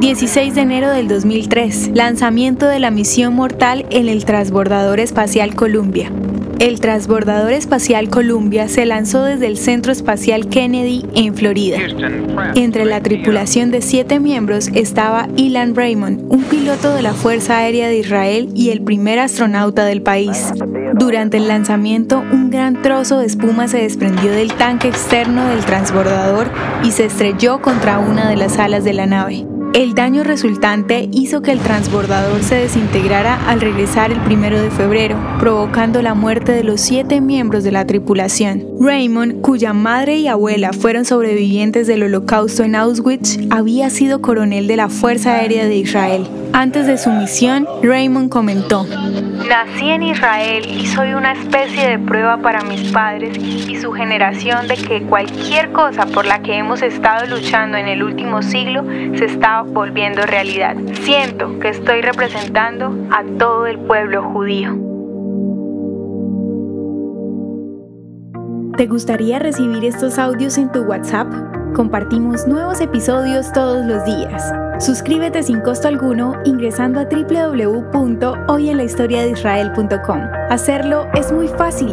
16 de enero del 2003, lanzamiento de la misión mortal en el transbordador espacial Columbia. El transbordador espacial Columbia se lanzó desde el Centro Espacial Kennedy en Florida. Entre la tripulación de siete miembros estaba Ilan Raymond, un piloto de la Fuerza Aérea de Israel y el primer astronauta del país. Durante el lanzamiento, un gran trozo de espuma se desprendió del tanque externo del transbordador y se estrelló contra una de las alas de la nave. El daño resultante hizo que el transbordador se desintegrara al regresar el primero de febrero, provocando la muerte de los siete miembros de la tripulación. Raymond, cuya madre y abuela fueron sobrevivientes del holocausto en Auschwitz, había sido coronel de la Fuerza Aérea de Israel. Antes de su misión, Raymond comentó, Nací en Israel y soy una especie de prueba para mis padres y su generación de que cualquier cosa por la que hemos estado luchando en el último siglo se volviendo realidad. Siento que estoy representando a todo el pueblo judío. ¿Te gustaría recibir estos audios en tu WhatsApp? Compartimos nuevos episodios todos los días. Suscríbete sin costo alguno ingresando a www.hoyenlahistoriadeisrael.com. Hacerlo es muy fácil.